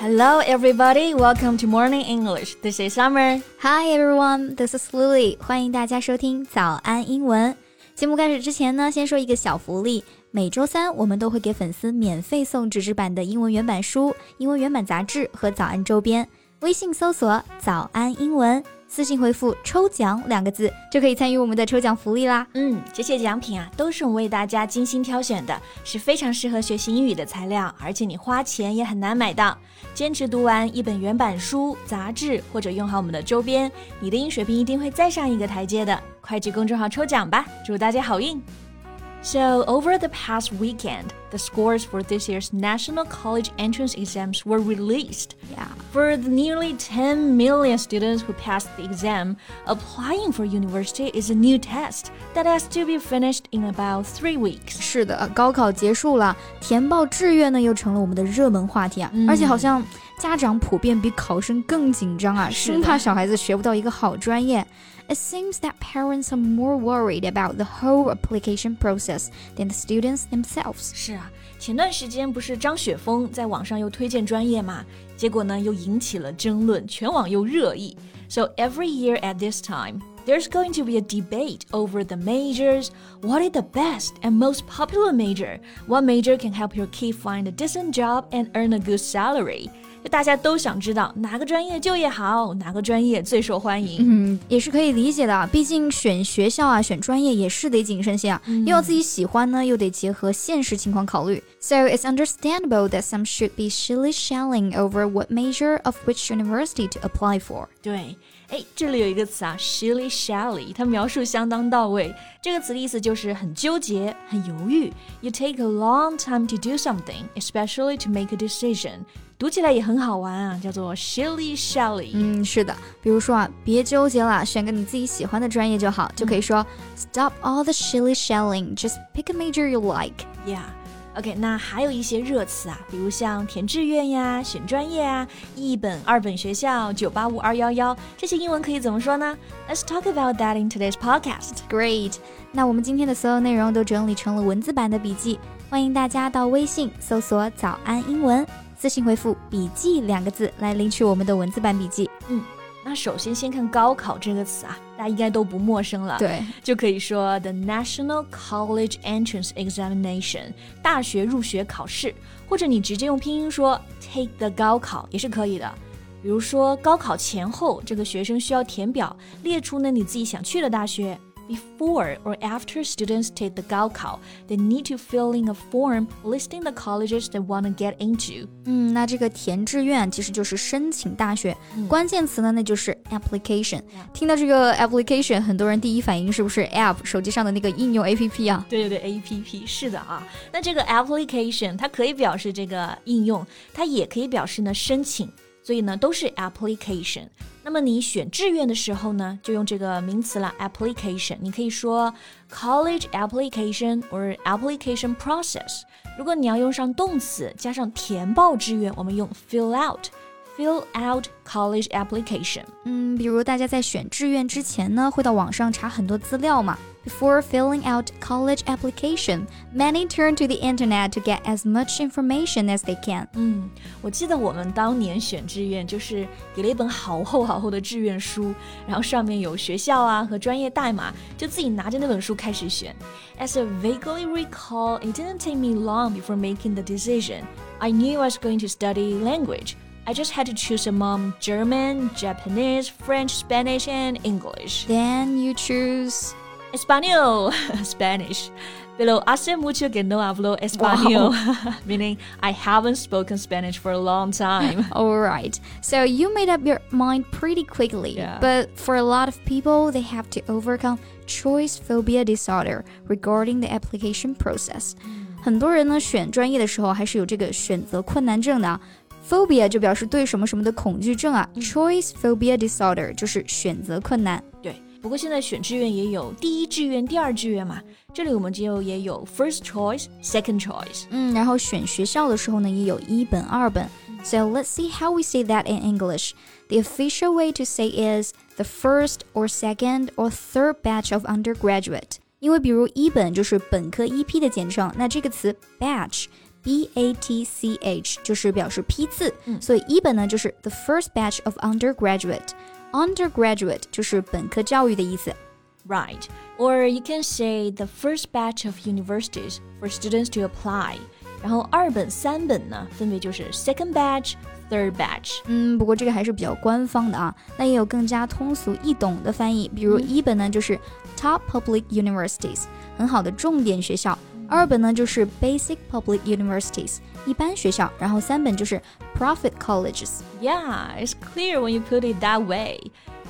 Hello, everybody. Welcome to Morning English. This is Summer. Hi, everyone. This is Lily. 欢迎大家收听早安英文。节目开始之前呢，先说一个小福利。每周三我们都会给粉丝免费送纸质版的英文原版书、英文原版杂志和早安周边。微信搜索“早安英文”，私信回复“抽奖”两个字，就可以参与我们的抽奖福利啦。嗯，这些奖品啊，都是我们为大家精心挑选的，是非常适合学习英语的材料，而且你花钱也很难买到。坚持读完一本原版书、杂志，或者用好我们的周边，你的英语水平一定会再上一个台阶的。快去公众号抽奖吧，祝大家好运 ！So, over the past weekend, the scores for this year's National College Entrance Exams were released. Yeah. For the nearly 10 million students who passed the exam, applying for university is a new test that has to be finished in about three weeks. 是的，高考结束了，填报志愿呢又成了我们的热门话题啊，而且好像家长普遍比考生更紧张啊，生怕小孩子学不到一个好专业。 it seems that parents are more worried about the whole application process than the students themselves. 是啊，前段时间不是张雪峰在网上又推荐专业嘛，结果呢又引起了争论，全网又热议。So every year at this time. There's going to be a debate over the majors. What is the best and most popular major? What major can help your kid find a decent job and earn a good salary? 就大家都想知道哪个专业就业好，哪个专业最受欢迎。嗯，也是可以理解的，毕竟选学校啊，选专业也是得谨慎些啊，又要自己喜欢呢，又得结合现实情况考虑。So it's understandable that some should be shilly-shallying over what major of which university to apply for. 对，哎，这里有一个词啊，shilly-shally，它描述相当到位。这个词的意思就是很纠结、很犹豫。You take a long time to do something, especially to make a decision. 读起来也很好玩啊，叫做 shilly shally。嗯，是的，比如说啊，别纠结了，选个你自己喜欢的专业就好，就可以说 stop all the shilly shalling, just pick a major you like. Yeah. OK，那还有一些热词啊，比如像填志愿呀、选专业啊、一本、二本学校、九八五、二幺幺，这些英文可以怎么说呢？Let's talk about that in today's podcast. Great. 那我们今天的所有内容都整理成了文字版的笔记，欢迎大家到微信搜索“早安英文”。私信回复“笔记”两个字来领取我们的文字版笔记。嗯，那首先先看高考这个词啊，大家应该都不陌生了。对，就可以说 the National College Entrance Examination 大学入学考试，或者你直接用拼音说 take the 高考也是可以的。比如说高考前后，这个学生需要填表，列出呢你自己想去的大学。before or after students take the Gaokao, they need to fill in a form listing the colleges they want to get into. 嗯，那这个填志愿其实就是申请大学，嗯、关键词呢那就是 application。听到这个 application，很多人第一反应是不是 app 手机上的那个应用 A P P 啊？对对对，A P P 是的啊。那这个 application 它可以表示这个应用，它也可以表示呢申请。所以呢，都是 application。 那么你选志愿的时候呢，就用这个名词了，application。你可以说 college application or application process。如果你要用上动词加上填报志愿，我们用 fill out。fill out college application。嗯，比如大家在选志愿之前呢，会到网上查很多资料嘛。before filling out college application, many turn to the internet to get as much information as they can. 嗯，我记得我们当年选志愿就是给了一本好厚好厚的志愿书，然后上面有学校啊和专业代码，就自己拿着那本书开始选。As I vaguely recall, it didn't take me long before making the decision. I knew I was going to study language. I just had to choose among German, Japanese, French, Spanish, and English. Then you choose Español, Spanish. Pero hace mucho que no hablo español, wow. meaning I haven't spoken Spanish for a long time. All right. So you made up your mind pretty quickly. Yeah. But for a lot of people, they have to overcome choice phobia disorder regarding the application process. 很多人呢选专业的时候还是有这个选择困难症的。Phobia 就表示对什么什么的恐惧症啊，choice phobia disorder 就是选择困难。对。 不过现在选志愿也有第一志愿、第二志愿嘛，这里我们就也有 first choice、second choice。嗯，然后选学校的时候呢，也有一本、二本。So let's see how we say that in English. The official way to say is the first or second or third batch of undergraduate. 因为比如一本就是本科一批的简称，那这个词 batch。 B A T C H 就是表示批次，嗯所以一本呢就是 the first batch of undergraduate。 undergraduate 就是本科教育的意思。 Right. Or you can say the first batch of universities for students to apply. 然后二本、三本呢，分别就是 second batch, third batch. 嗯，不过这个还是比较官方的啊。那也有更加通俗易懂的翻译，比如一本呢就是 top public universities，很好的重点学校； 二本呢就是 basic public universities，一般学校；然后三本就是 profit colleges。 Yeah, it's clear when you put it that way.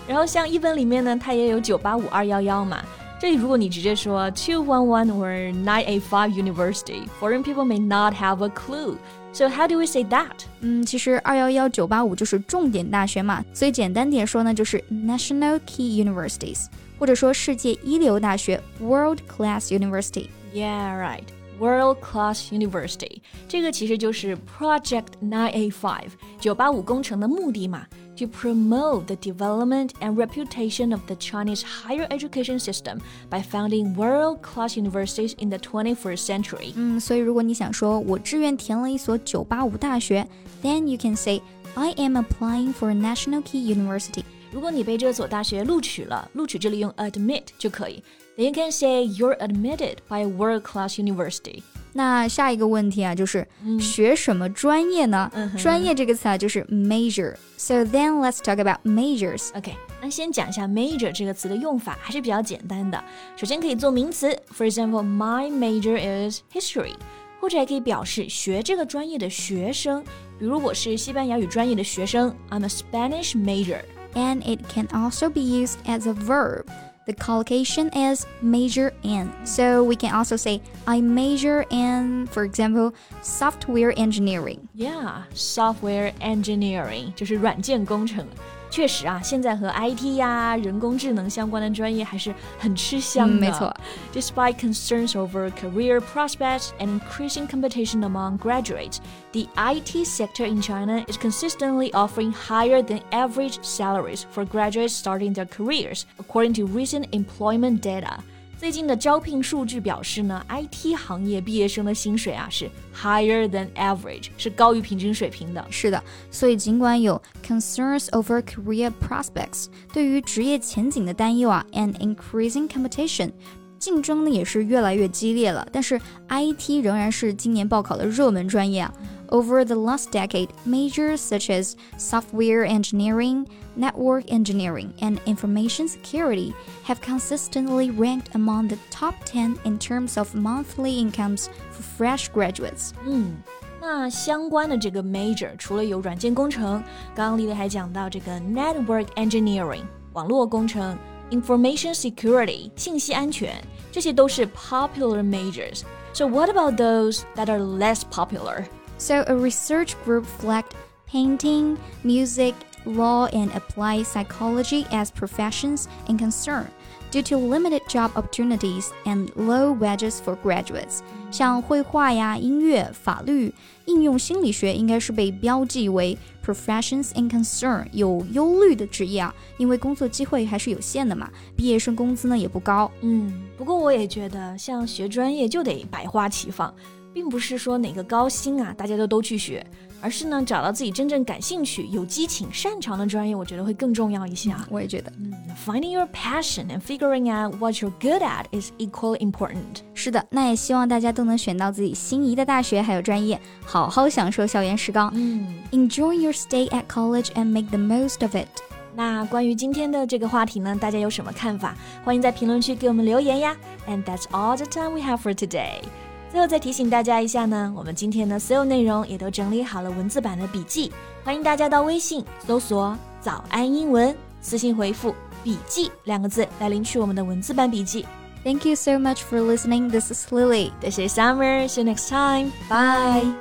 然后像一本里面呢，它也有九八五二幺幺嘛。这里如果你直接说 two one one or nine eight five university, foreign people may not have a clue. So how do we say that? 嗯，其实二幺幺九八五就是重点大学嘛，所以简单点说呢，就是 national key universities，或者说世界一流大学 world class university。 Yeah, right. World Class University，这个其实就是 Project 985九八五工程的目的嘛，to promote the development and reputation of the Chinese higher education system by founding world-class universities in the 21st century. 嗯，所以如果你想说我志愿填了一所九八五大学，then you can say I am applying for a national key university。如果你被这所大学录取了，录取这里用 admit 就可以。 Then you can say you're admitted by a world-class university. 那下一个问题啊，就是、学什么专业呢？专业这个词啊，就是 major。So then let's talk about majors。 OK，那先讲一下 major 这个词的用法，还是比较简单的。首先可以做名词，For example, my major is history，或者还可以表示学这个专业的学生。比如我是西班牙语专业的学生，I'm a Spanish major。 and it can also be used as a verb. The collocation is major in. So we can also say, I major in, for example, software engineering. Yeah, software engineering 就是软件工程。 确实啊，现在和 IT 呀、人工智能相关的专业还是很吃香的。嗯没错。 Despite concerns over career prospects and increasing competition among graduates, the IT sector in China is consistently offering higher than average salaries for graduates starting their careers, according to recent employment data. 最近的招聘数据表示呢，IT 行业毕业生的薪水啊是 higher than average，是高于平均水平的。是的，所以尽管有 concerns over career prospects 对于职业前景的担忧啊，and increasing competition 竞争呢也是越来越激烈了，但是 IT 仍然是今年报考的热门专业啊。Over the last decade, majors such as software engineering, network engineering, and information security have consistently ranked among the top 10 in terms of monthly incomes for fresh graduates. 嗯，那相关的这个 major 除了有软件工程，刚刚丽丽还讲到这个 network engineering 网络工程、information security 信息安全，这些都是 popular majors。So what about those that are less popular? So, a research group flagged painting, music, law, and applied psychology as professions in concern due to limited job opportunities and low wages for graduates. 像绘画呀、音乐、法律、应用心理学应该是被标记为 professions in concern 有忧虑的职业啊，因为工作机会还是有限的嘛，毕业生工资呢也不高。嗯，不过我也觉得，像学专业就得百花齐放， 并不是说哪个高薪啊，大家都都去学，而是呢找到自己真正感兴趣、有激情、擅长的专业，我觉得会更重要一些啊。我也觉得。嗯 Finding your passion and figuring out what you're good at is equally important. 是的，那也希望大家都能选到自己心仪的大学还有专业，好好享受校园时光。嗯，Enjoy your stay at college and make the most of it. 那关于今天的这个话题呢，大家有什么看法？欢迎在评论区给我们留言呀。And that's all the time we have for today. 最后再提醒大家一下呢，我们今天的所有内容也都整理好了文字版的笔记，欢迎大家到微信搜索“早安英文”，私信回复“笔记”两个字来领取我们的文字版笔记。Thank you so much for listening. This is Lily. This is Summer. See you next time. Bye.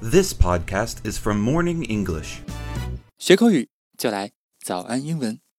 This podcast is from Morning English. 学口语就来早安英文。